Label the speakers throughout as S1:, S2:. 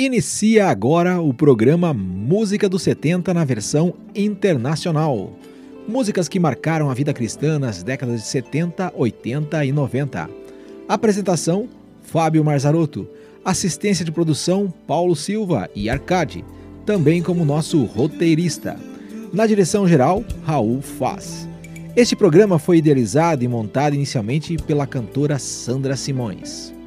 S1: Inicia agora o programa Música dos 70 na versão internacional. Músicas que marcaram a vida cristã nas décadas de 70, 80 e 90. Apresentação: Fábio Marzarotto. Assistência de produção: Paulo Silva e Arcade, também como nosso roteirista. Na direção geral, Raul Faz. Este programa foi idealizado e montado inicialmente pela cantora Sandra Simões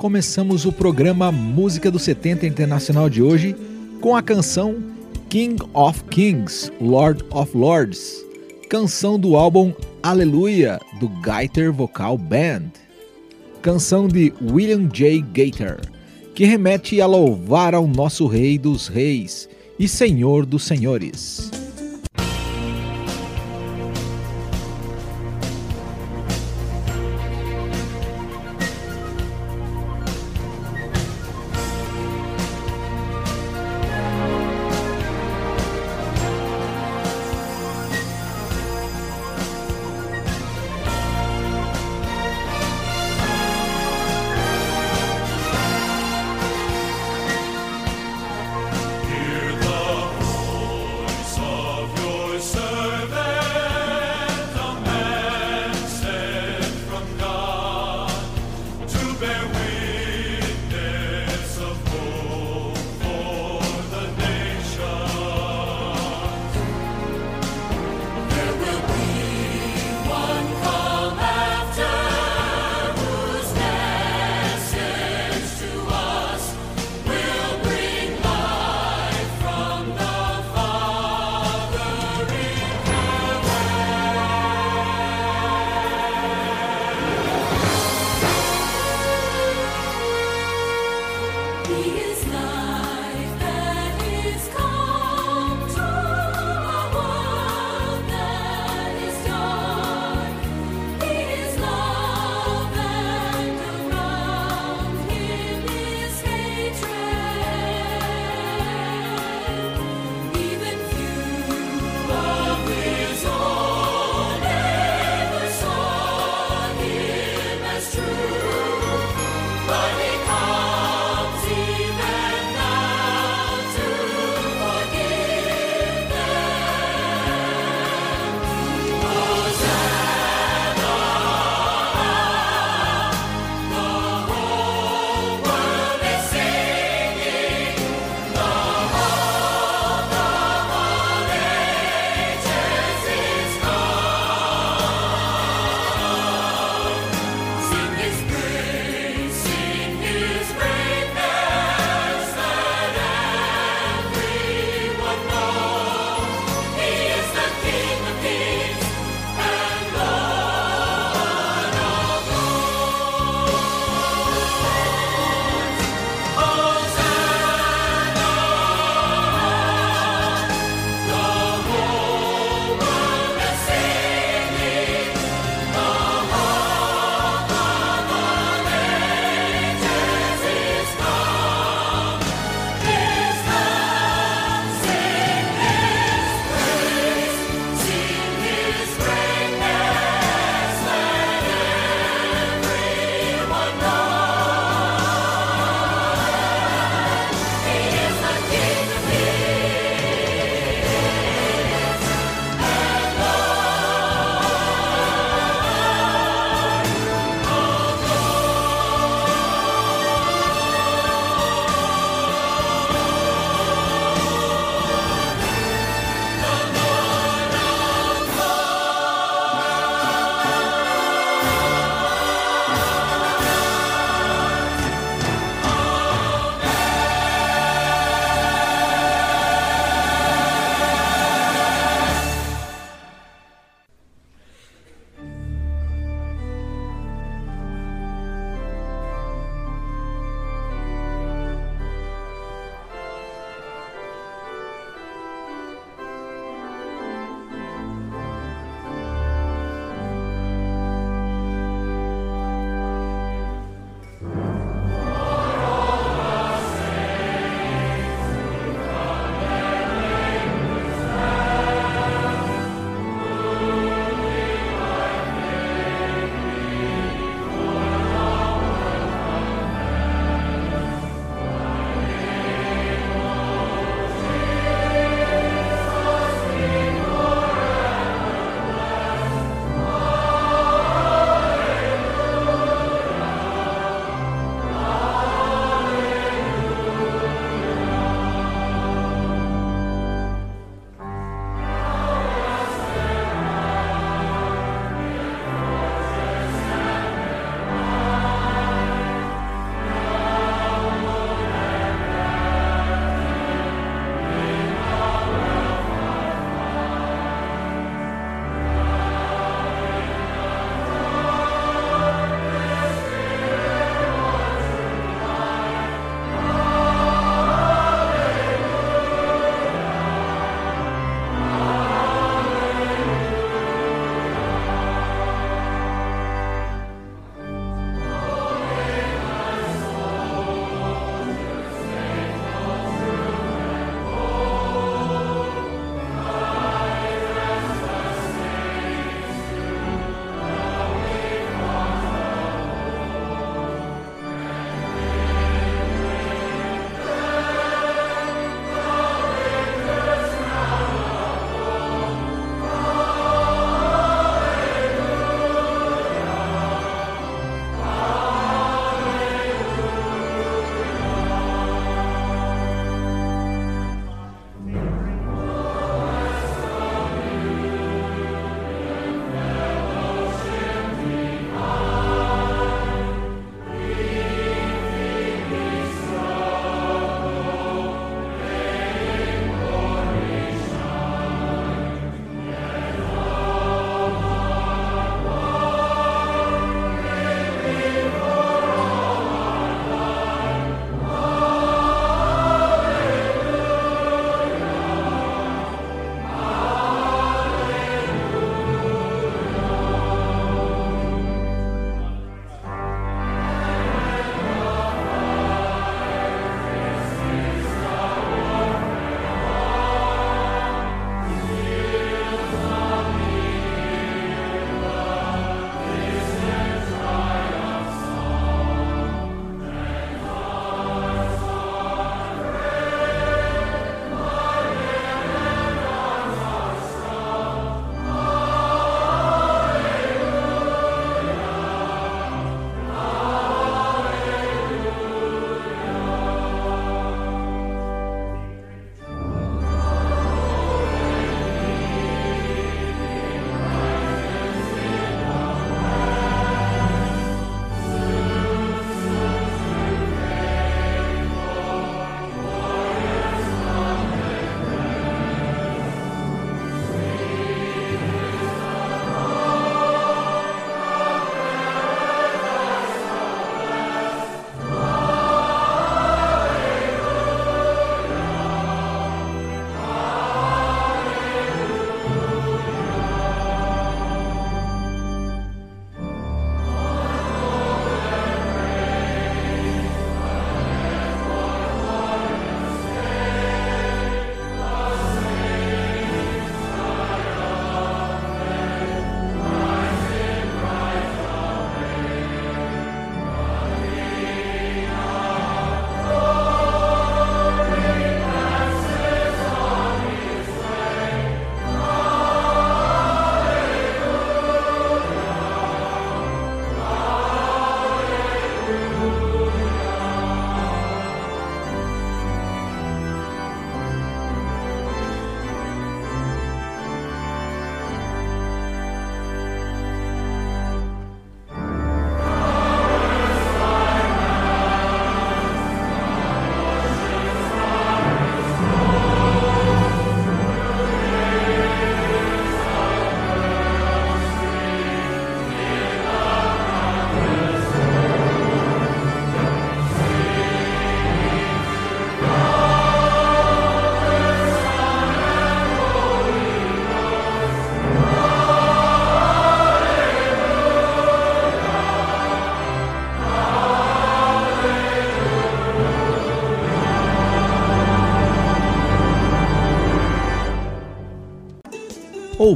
S1: começamos o programa Música do 70 Internacional de hoje com a canção King of Kings, Lord of Lords, canção do álbum Aleluia do Gaiter Vocal Band, canção de William J. Gaiter, que remete a louvar ao nosso Rei dos Reis e Senhor dos Senhores.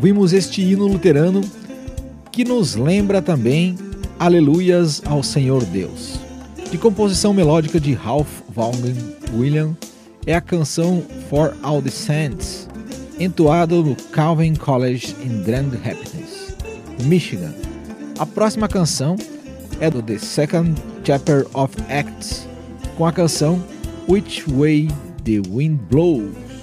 S2: Ouvimos este hino luterano que nos lembra também Aleluias ao Senhor Deus. De composição melódica de Ralph Vaughan William, é a canção For All the Saints, entoada no Calvin College in Grand Rapids, Michigan. A próxima canção é do The Second Chapter of Acts, com a canção Which Way the Wind Blows.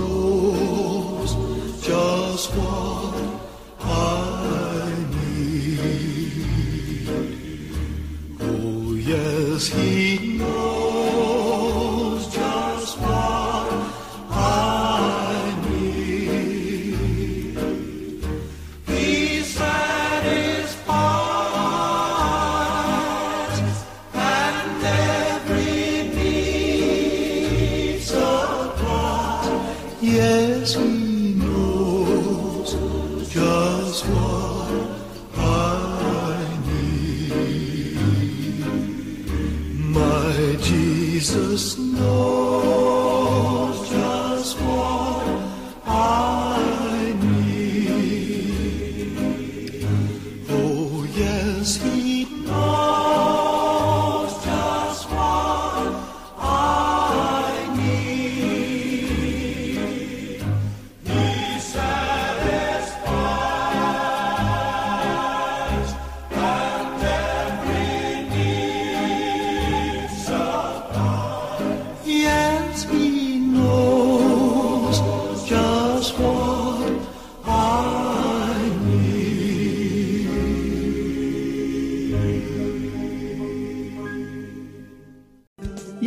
S3: Knows just what I need. Oh, yes, he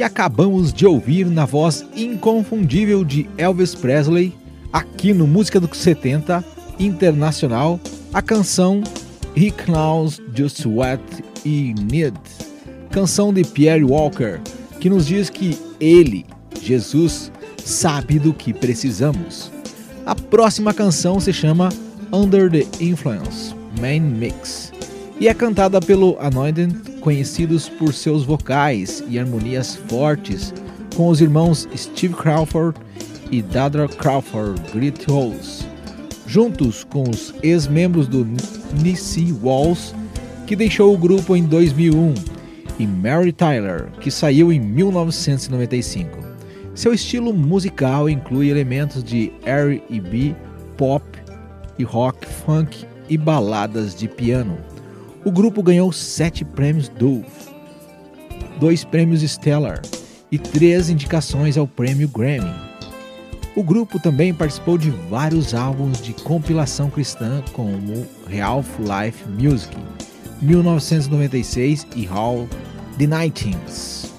S1: Acabamos de ouvir na voz inconfundível de Elvis Presley, aqui no Música dos 70 Internacional, a canção He Knows Just What He Need, canção de Pierre Walker, que nos diz que ele, Jesus, sabe do que precisamos. A próxima canção se chama Under the Influence, Main Mix, e é cantada pelo Anointed, conhecidos por seus vocais e harmonias fortes, com os irmãos Steve Crawford e Dada Crawford Grit Rose, juntos com os ex-membros do Nisi Walls, que deixou o grupo em 2001, e Mary Tyler, que saiu em 1995. Seu estilo musical inclui elementos de R&B, pop e rock, funk e baladas de piano. O grupo ganhou sete prêmios Dove, dois prêmios Stellar e três indicações ao prêmio Grammy. O grupo também participou de vários álbuns de compilação cristã, como Ralph Life Music, 1996 e Hall The Nightings.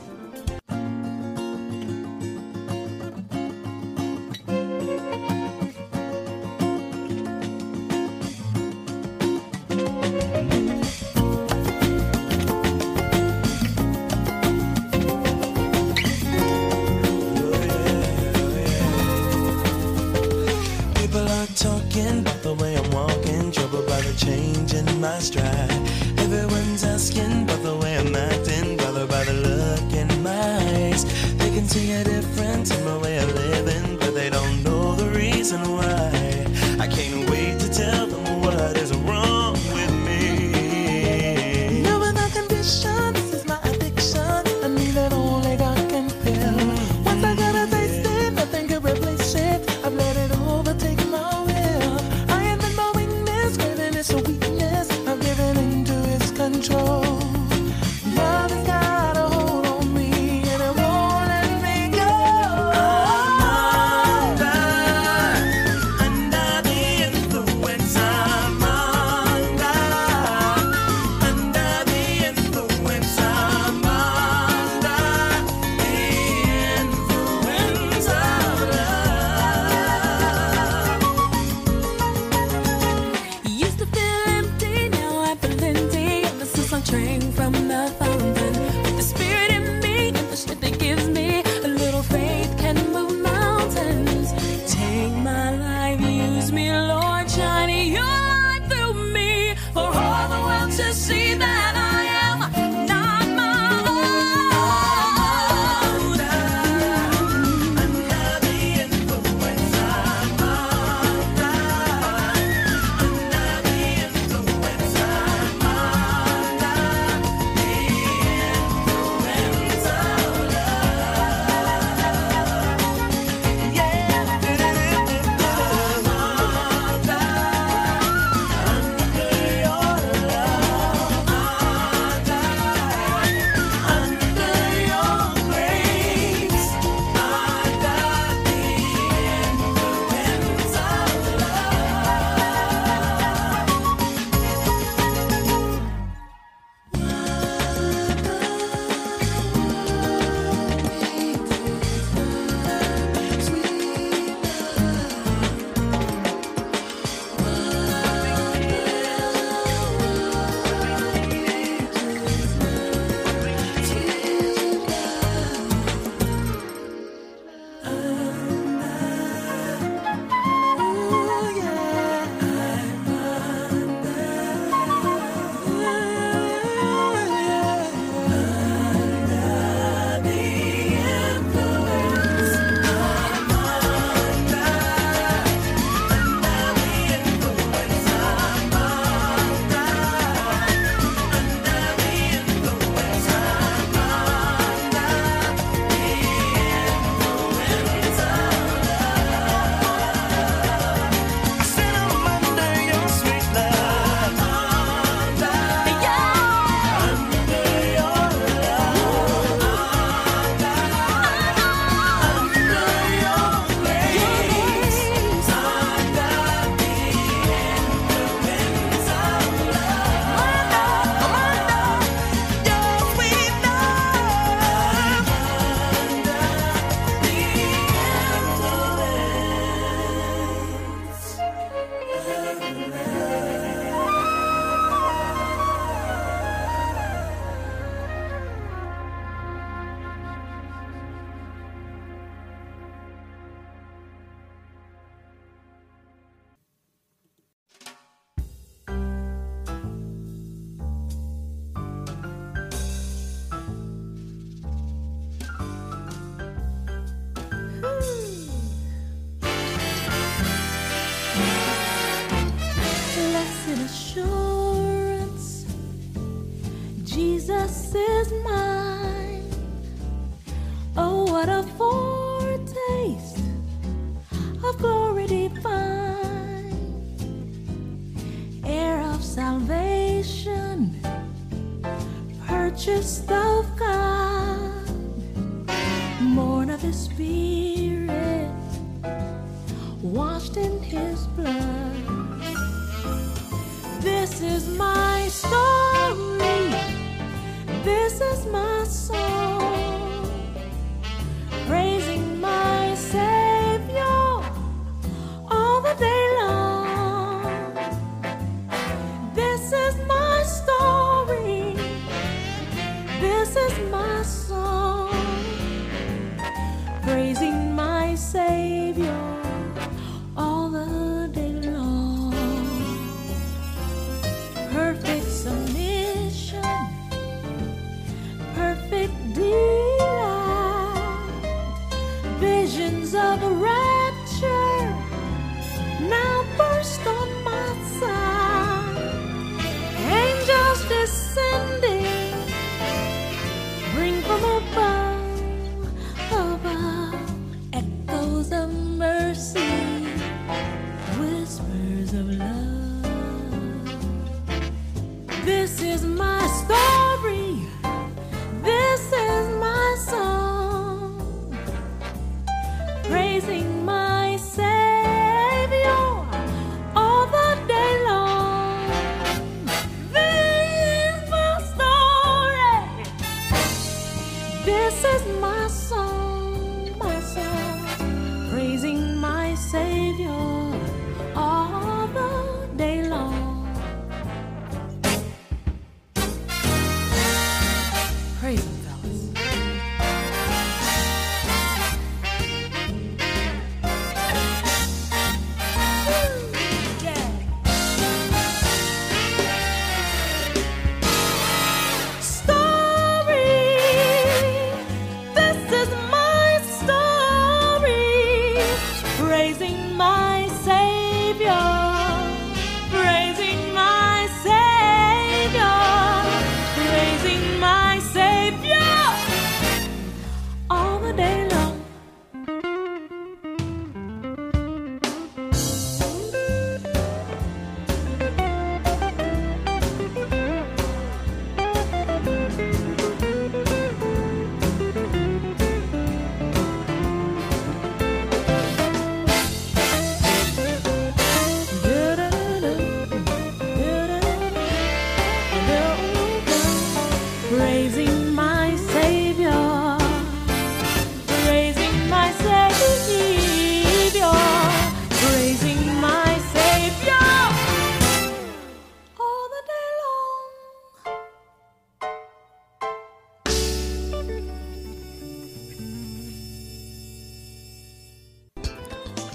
S2: Savior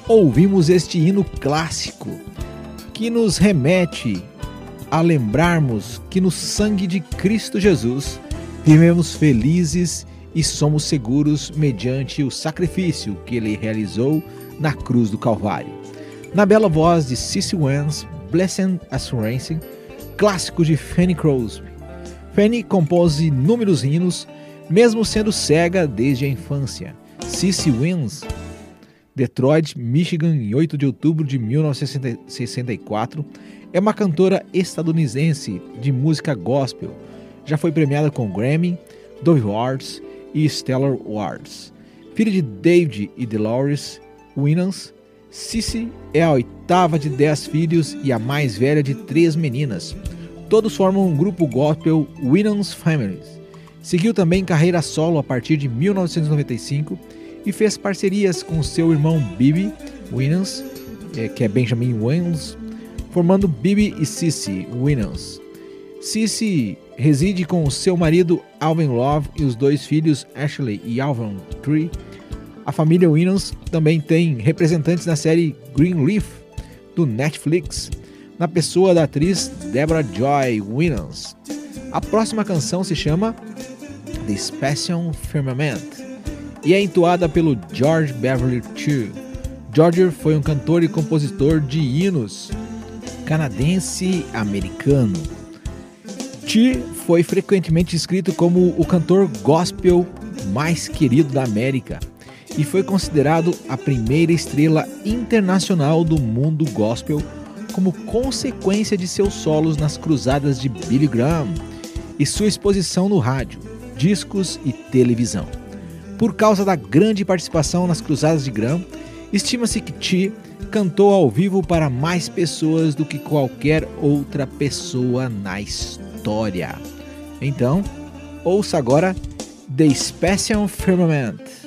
S1: Ouvimos este hino clássico que nos remete a lembrarmos que no sangue de Cristo Jesus vivemos felizes e somos seguros mediante o sacrifício que ele realizou na cruz do Calvário. Na bela voz de Cissy Wans, Blessed Assurance, clássico de Fanny Crosby. Fanny compôs inúmeros hinos, mesmo sendo cega desde a infância. Cissy Wins Detroit, Michigan, em 8 de outubro de 1964, é uma cantora estadunidense de música gospel. Já foi premiada com Grammy, Dove Awards e Stellar Awards. Filha de David e Dolores Winans, Cissy é a oitava de dez filhos e a mais velha de três meninas. Todos formam um grupo gospel Winans Families. Seguiu também carreira solo a partir de 1995 e fez parcerias com seu irmão Bibi Winans, eh, que é Benjamin Winans, formando Bibi e Cissy Winans. Cissy reside com seu marido Alvin Love e os dois filhos Ashley e Alvin Tree. A família Winans também tem representantes na série Greenleaf do Netflix, na pessoa da atriz Deborah Joy Winans. A próxima canção se chama The Special Firmament e é entoada pelo George Beverly II. George foi um cantor e compositor de hinos canadense-americano.
S4: T foi frequentemente descrito como o cantor gospel mais querido da América e foi considerado a primeira estrela internacional do mundo gospel como consequência de seus solos nas cruzadas de Billy Graham e sua exposição no rádio, discos e televisão. Por causa da grande participação nas cruzadas de Graham, estima-se que T cantou ao vivo para mais pessoas do que qualquer outra pessoa na história. Então, ouça agora The Special Firmament.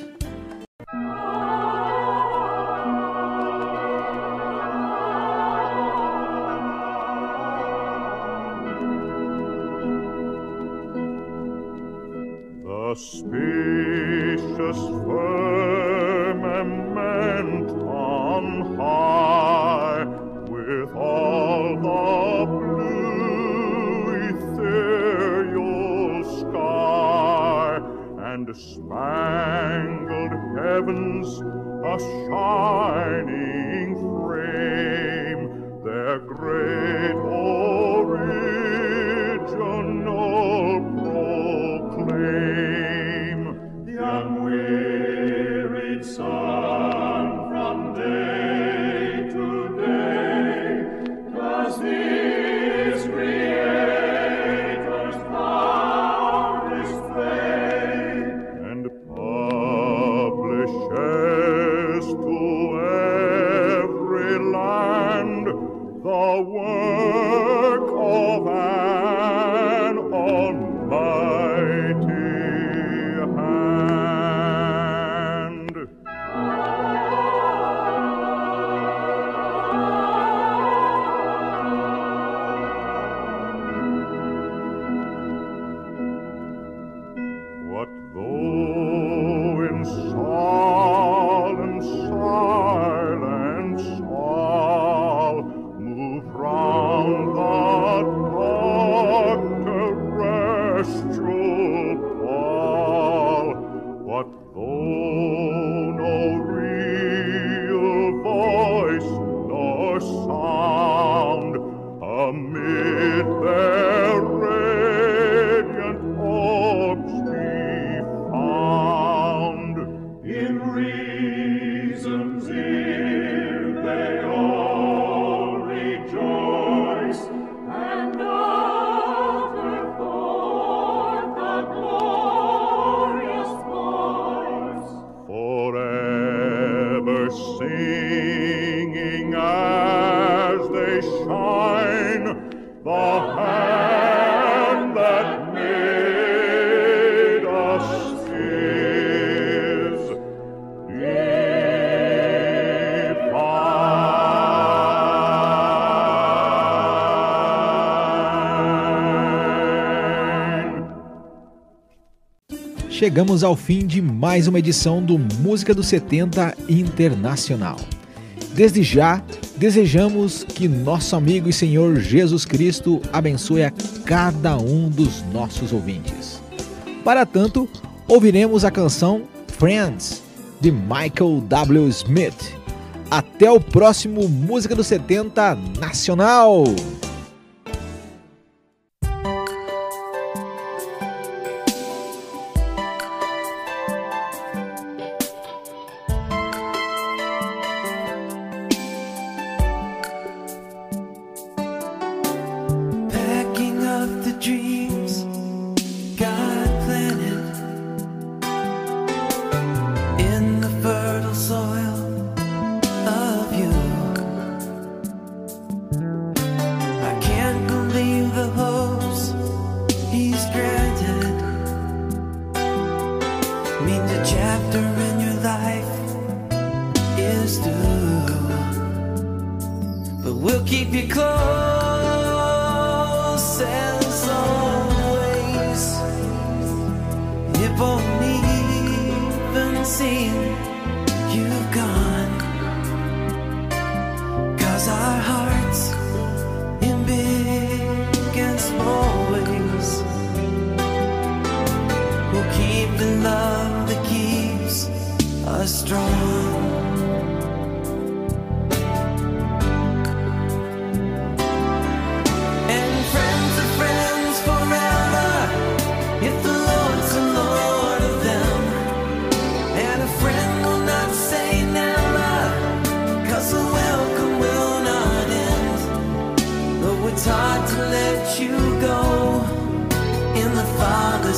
S4: Chegamos ao fim de mais uma edição do Música dos 70 Internacional. Desde já, desejamos que nosso amigo e Senhor Jesus Cristo abençoe a cada um dos nossos ouvintes. Para tanto, ouviremos a canção Friends, de Michael W. Smith. Até o próximo Música dos 70 Nacional!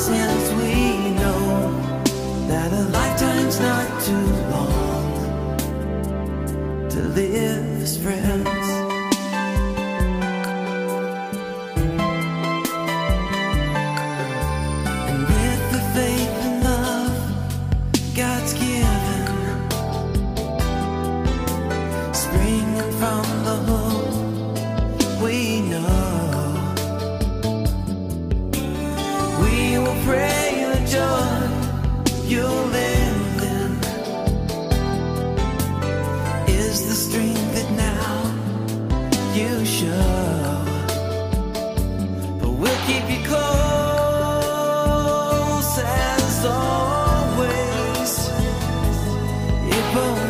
S5: Hands, we know that a lifetime's not too trouble.